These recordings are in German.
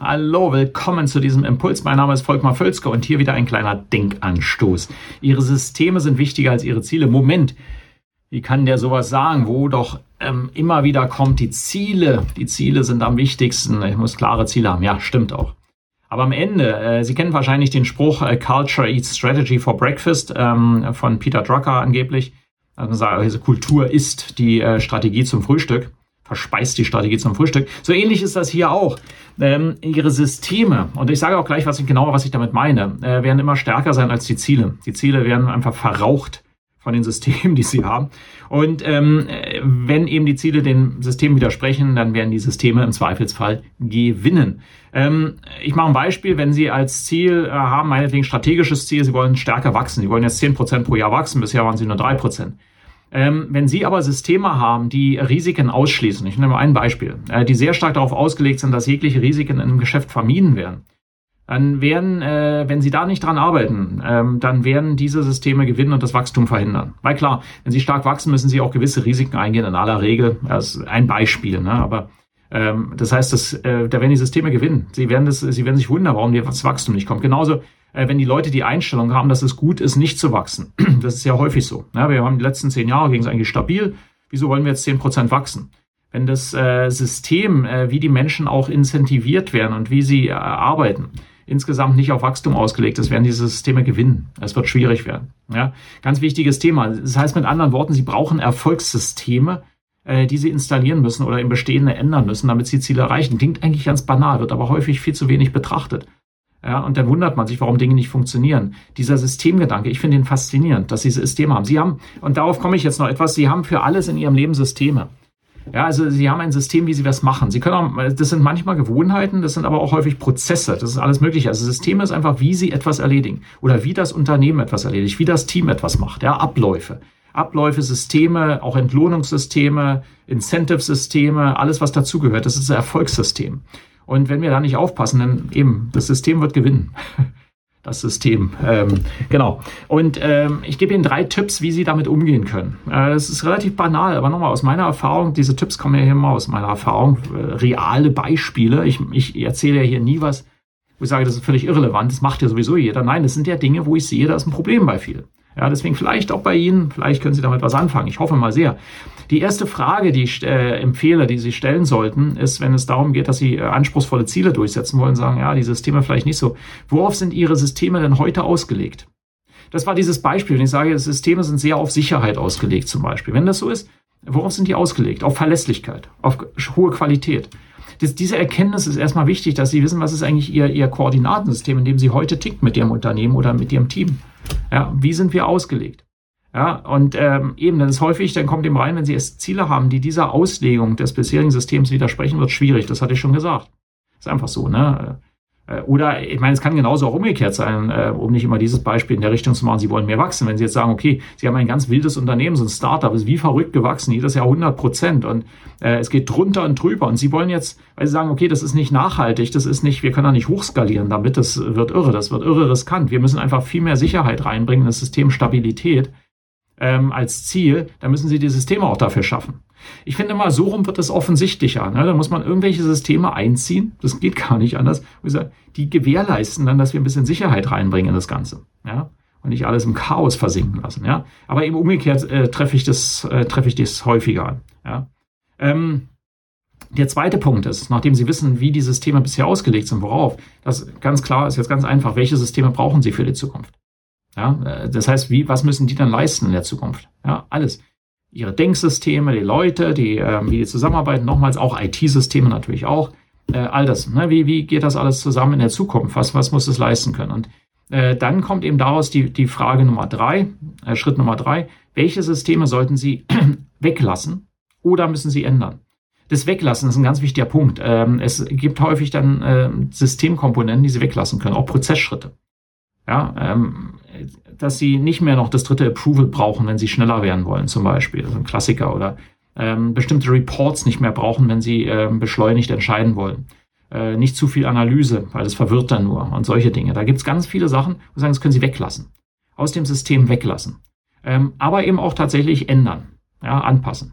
Hallo, willkommen zu diesem Impuls. Mein Name ist Volkmar Völzke und hier wieder ein kleiner Denkanstoß. Ihre Systeme sind wichtiger als Ihre Ziele. Moment, wie kann der sowas sagen, wo doch ähm, immer wieder kommt, die Ziele, die Ziele sind am wichtigsten. Ich muss klare Ziele haben. Ja, stimmt auch. Aber am Ende, äh, Sie kennen wahrscheinlich den Spruch äh, Culture Eats Strategy for Breakfast ähm, von Peter Drucker angeblich. Also Kultur ist die äh, Strategie zum Frühstück verspeist die Strategie zum Frühstück. So ähnlich ist das hier auch. Ähm, ihre Systeme, und ich sage auch gleich was ich, genauer, was ich damit meine, äh, werden immer stärker sein als die Ziele. Die Ziele werden einfach verraucht von den Systemen, die sie haben. Und ähm, wenn eben die Ziele den Systemen widersprechen, dann werden die Systeme im Zweifelsfall gewinnen. Ähm, ich mache ein Beispiel, wenn Sie als Ziel äh, haben, meinetwegen strategisches Ziel, Sie wollen stärker wachsen, Sie wollen jetzt zehn Prozent pro Jahr wachsen, bisher waren Sie nur drei Prozent ähm, wenn Sie aber Systeme haben, die Risiken ausschließen, ich nehme mal ein Beispiel, äh, die sehr stark darauf ausgelegt sind, dass jegliche Risiken in einem Geschäft vermieden werden, dann werden, äh, wenn Sie da nicht dran arbeiten, ähm, dann werden diese Systeme gewinnen und das Wachstum verhindern. Weil klar, wenn Sie stark wachsen, müssen Sie auch gewisse Risiken eingehen, in aller Regel. Das ist ein Beispiel, ne? aber ähm, das heißt, dass, äh, da werden die Systeme gewinnen. Sie werden, das, Sie werden sich wundern, warum das Wachstum nicht kommt. Genauso wenn die Leute die Einstellung haben, dass es gut ist, nicht zu wachsen. Das ist ja häufig so. Ja, wir haben die letzten zehn Jahre ging es eigentlich stabil. Wieso wollen wir jetzt zehn Prozent wachsen? Wenn das äh, System, äh, wie die Menschen auch incentiviert werden und wie sie äh, arbeiten, insgesamt nicht auf Wachstum ausgelegt ist, werden diese Systeme gewinnen. Es wird schwierig werden. Ganz wichtiges Thema. Das heißt mit anderen Worten, sie brauchen Erfolgssysteme, äh, die sie installieren müssen oder im Bestehende ändern müssen, damit sie Ziele erreichen. Klingt eigentlich ganz banal, wird aber häufig viel zu wenig betrachtet. Ja, und dann wundert man sich, warum Dinge nicht funktionieren. Dieser Systemgedanke, ich finde ihn faszinierend, dass Sie Systeme haben. Sie haben, und darauf komme ich jetzt noch etwas, Sie haben für alles in Ihrem Leben Systeme. Ja, also Sie haben ein System, wie Sie was machen. Sie können auch, das sind manchmal Gewohnheiten, das sind aber auch häufig Prozesse, das ist alles Mögliche. Also Systeme ist einfach, wie Sie etwas erledigen oder wie das Unternehmen etwas erledigt, wie das Team etwas macht, ja, Abläufe. Abläufe, Systeme, auch Entlohnungssysteme, Incentive-Systeme, alles was dazugehört, das ist ein Erfolgssystem. Und wenn wir da nicht aufpassen, dann eben, das System wird gewinnen. Das System. Ähm, genau. Und ähm, ich gebe Ihnen drei Tipps, wie Sie damit umgehen können. Äh, es ist relativ banal, aber nochmal aus meiner Erfahrung, diese Tipps kommen ja hier immer aus meiner Erfahrung, äh, reale Beispiele. Ich, ich erzähle ja hier nie was, wo ich sage, das ist völlig irrelevant, das macht ja sowieso jeder. Nein, das sind ja Dinge, wo ich sehe, da ist ein Problem bei vielen. Ja, deswegen vielleicht auch bei Ihnen, vielleicht können Sie damit was anfangen. Ich hoffe mal sehr. Die erste Frage, die ich äh, empfehle, die Sie stellen sollten, ist, wenn es darum geht, dass Sie äh, anspruchsvolle Ziele durchsetzen wollen, sagen, ja, die Systeme vielleicht nicht so. Worauf sind Ihre Systeme denn heute ausgelegt? Das war dieses Beispiel. Wenn ich sage, Systeme sind sehr auf Sicherheit ausgelegt zum Beispiel. Wenn das so ist, worauf sind die ausgelegt? Auf Verlässlichkeit, auf hohe Qualität. Das, diese Erkenntnis ist erstmal wichtig, dass Sie wissen, was ist eigentlich Ihr, Ihr Koordinatensystem, in dem Sie heute tickt mit Ihrem Unternehmen oder mit Ihrem Team. Ja, wie sind wir ausgelegt? Ja, und ähm, eben, dann ist häufig, dann kommt eben rein, wenn Sie erst Ziele haben, die dieser Auslegung des bisherigen Systems widersprechen, wird schwierig. Das hatte ich schon gesagt. Ist einfach so, ne? Äh, oder ich meine, es kann genauso auch umgekehrt sein, äh, um nicht immer dieses Beispiel in der Richtung zu machen, Sie wollen mehr wachsen. Wenn Sie jetzt sagen, okay, Sie haben ein ganz wildes Unternehmen, so ein Startup, ist wie verrückt gewachsen, jedes Jahr 100 Prozent und äh, es geht drunter und drüber und Sie wollen jetzt, weil Sie sagen, okay, das ist nicht nachhaltig, das ist nicht, wir können da nicht hochskalieren damit, das wird irre, das wird irre riskant. Wir müssen einfach viel mehr Sicherheit reinbringen, das System Stabilität ähm, als Ziel, dann müssen Sie die Systeme auch dafür schaffen. Ich finde mal, so rum wird es offensichtlicher. Ne? Da muss man irgendwelche Systeme einziehen, das geht gar nicht anders, die gewährleisten dann, dass wir ein bisschen Sicherheit reinbringen in das Ganze. Ja? Und nicht alles im Chaos versinken lassen. Ja? Aber eben umgekehrt äh, treffe ich das, äh, treffe ich das häufiger an. Ja? Ähm, der zweite Punkt ist, nachdem Sie wissen, wie die Systeme bisher ausgelegt sind, worauf, das ganz klar ist jetzt ganz einfach, welche Systeme brauchen Sie für die Zukunft? Ja, äh, das heißt, wie, was müssen die dann leisten in der Zukunft? Ja, alles. Ihre Denksysteme, die Leute, die, äh, wie die zusammenarbeiten, nochmals auch IT-Systeme natürlich auch. Äh, all das. Ne? Wie, wie geht das alles zusammen in der Zukunft? Was, was muss es leisten können? Und äh, dann kommt eben daraus die, die Frage Nummer drei, äh, Schritt Nummer drei. Welche Systeme sollten Sie weglassen oder müssen Sie ändern? Das Weglassen ist ein ganz wichtiger Punkt. Ähm, es gibt häufig dann äh, Systemkomponenten, die Sie weglassen können, auch Prozessschritte. Ja, ähm, dass Sie nicht mehr noch das dritte Approval brauchen, wenn Sie schneller werden wollen, zum Beispiel. Das ist ein Klassiker. Oder ähm, bestimmte Reports nicht mehr brauchen, wenn Sie ähm, beschleunigt entscheiden wollen. Äh, nicht zu viel Analyse, weil das verwirrt dann nur und solche Dinge. Da gibt es ganz viele Sachen, wo sagen, das können Sie weglassen. Aus dem System weglassen. Ähm, aber eben auch tatsächlich ändern, ja, anpassen.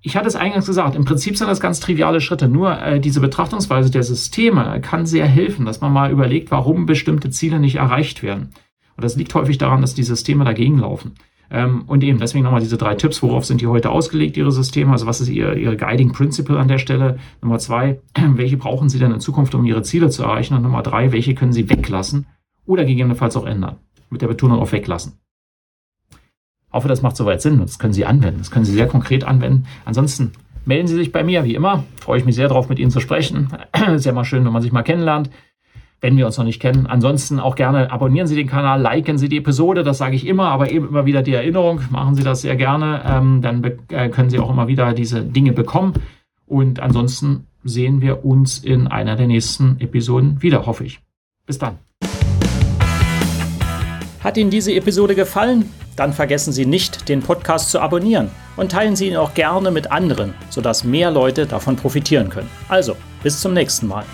Ich hatte es eingangs gesagt, im Prinzip sind das ganz triviale Schritte. Nur äh, diese Betrachtungsweise der Systeme kann sehr helfen, dass man mal überlegt, warum bestimmte Ziele nicht erreicht werden. Und das liegt häufig daran, dass die Systeme dagegen laufen. Ähm, und eben deswegen nochmal diese drei Tipps. Worauf sind die heute ausgelegt, Ihre Systeme? Also was ist Ihr, Ihre Guiding Principle an der Stelle? Nummer zwei, welche brauchen Sie denn in Zukunft, um Ihre Ziele zu erreichen? Und Nummer drei, welche können Sie weglassen oder gegebenenfalls auch ändern? Mit der Betonung auf weglassen. Ich hoffe, das macht soweit Sinn das können Sie anwenden. Das können Sie sehr konkret anwenden. Ansonsten melden Sie sich bei mir, wie immer. Freue ich mich sehr darauf, mit Ihnen zu sprechen. Ist ja mal schön, wenn man sich mal kennenlernt wenn wir uns noch nicht kennen. Ansonsten auch gerne abonnieren Sie den Kanal, liken Sie die Episode, das sage ich immer, aber eben immer wieder die Erinnerung, machen Sie das sehr gerne, ähm, dann äh, können Sie auch immer wieder diese Dinge bekommen. Und ansonsten sehen wir uns in einer der nächsten Episoden wieder, hoffe ich. Bis dann. Hat Ihnen diese Episode gefallen? Dann vergessen Sie nicht, den Podcast zu abonnieren und teilen Sie ihn auch gerne mit anderen, sodass mehr Leute davon profitieren können. Also, bis zum nächsten Mal.